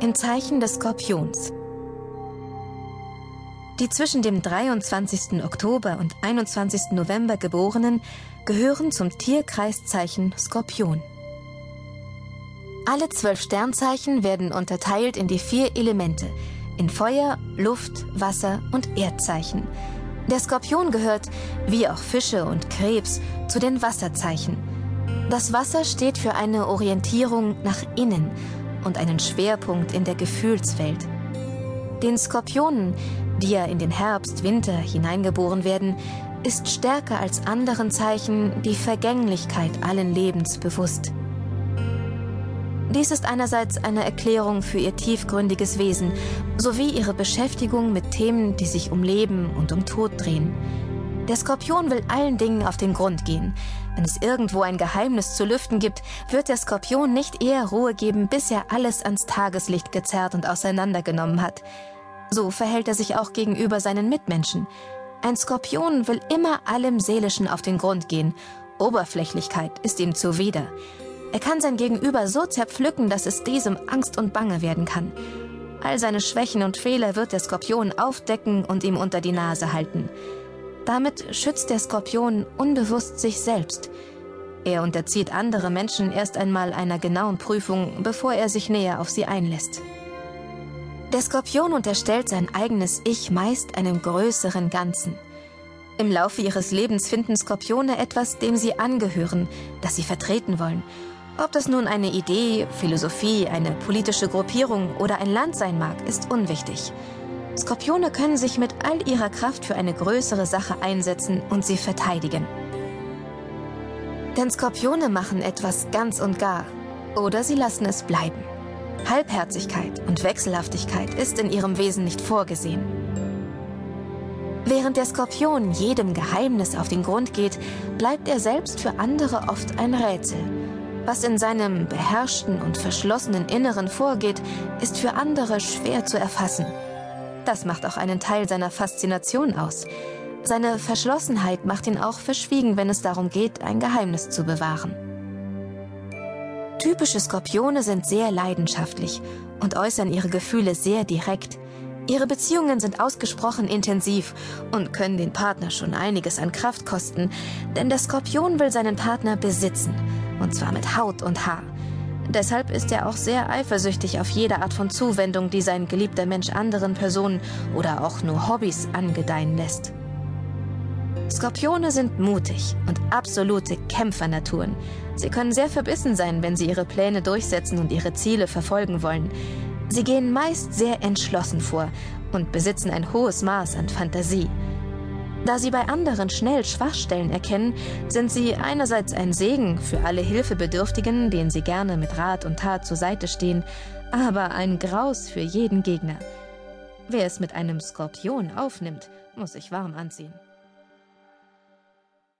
im Zeichen des Skorpions. Die zwischen dem 23. Oktober und 21. November Geborenen gehören zum Tierkreiszeichen Skorpion. Alle zwölf Sternzeichen werden unterteilt in die vier Elemente, in Feuer, Luft, Wasser und Erdzeichen. Der Skorpion gehört, wie auch Fische und Krebs, zu den Wasserzeichen. Das Wasser steht für eine Orientierung nach innen und einen Schwerpunkt in der Gefühlswelt. Den Skorpionen, die ja in den Herbst, Winter hineingeboren werden, ist stärker als anderen Zeichen die Vergänglichkeit allen Lebens bewusst. Dies ist einerseits eine Erklärung für ihr tiefgründiges Wesen sowie ihre Beschäftigung mit Themen, die sich um Leben und um Tod drehen. Der Skorpion will allen Dingen auf den Grund gehen. Wenn es irgendwo ein Geheimnis zu lüften gibt, wird der Skorpion nicht eher Ruhe geben, bis er alles ans Tageslicht gezerrt und auseinandergenommen hat. So verhält er sich auch gegenüber seinen Mitmenschen. Ein Skorpion will immer allem Seelischen auf den Grund gehen. Oberflächlichkeit ist ihm zuwider. Er kann sein Gegenüber so zerpflücken, dass es diesem Angst und Bange werden kann. All seine Schwächen und Fehler wird der Skorpion aufdecken und ihm unter die Nase halten. Damit schützt der Skorpion unbewusst sich selbst. Er unterzieht andere Menschen erst einmal einer genauen Prüfung, bevor er sich näher auf sie einlässt. Der Skorpion unterstellt sein eigenes Ich meist einem größeren Ganzen. Im Laufe ihres Lebens finden Skorpione etwas, dem sie angehören, das sie vertreten wollen. Ob das nun eine Idee, Philosophie, eine politische Gruppierung oder ein Land sein mag, ist unwichtig. Skorpione können sich mit all ihrer Kraft für eine größere Sache einsetzen und sie verteidigen. Denn Skorpione machen etwas ganz und gar oder sie lassen es bleiben. Halbherzigkeit und Wechselhaftigkeit ist in ihrem Wesen nicht vorgesehen. Während der Skorpion jedem Geheimnis auf den Grund geht, bleibt er selbst für andere oft ein Rätsel. Was in seinem beherrschten und verschlossenen Inneren vorgeht, ist für andere schwer zu erfassen. Das macht auch einen Teil seiner Faszination aus. Seine Verschlossenheit macht ihn auch verschwiegen, wenn es darum geht, ein Geheimnis zu bewahren. Typische Skorpione sind sehr leidenschaftlich und äußern ihre Gefühle sehr direkt. Ihre Beziehungen sind ausgesprochen intensiv und können den Partner schon einiges an Kraft kosten, denn der Skorpion will seinen Partner besitzen, und zwar mit Haut und Haar. Deshalb ist er auch sehr eifersüchtig auf jede Art von Zuwendung, die sein geliebter Mensch anderen Personen oder auch nur Hobbys angedeihen lässt. Skorpione sind mutig und absolute Kämpfernaturen. Sie können sehr verbissen sein, wenn sie ihre Pläne durchsetzen und ihre Ziele verfolgen wollen. Sie gehen meist sehr entschlossen vor und besitzen ein hohes Maß an Fantasie. Da sie bei anderen schnell Schwachstellen erkennen, sind sie einerseits ein Segen für alle Hilfebedürftigen, denen sie gerne mit Rat und Tat zur Seite stehen, aber ein Graus für jeden Gegner. Wer es mit einem Skorpion aufnimmt, muss sich warm anziehen.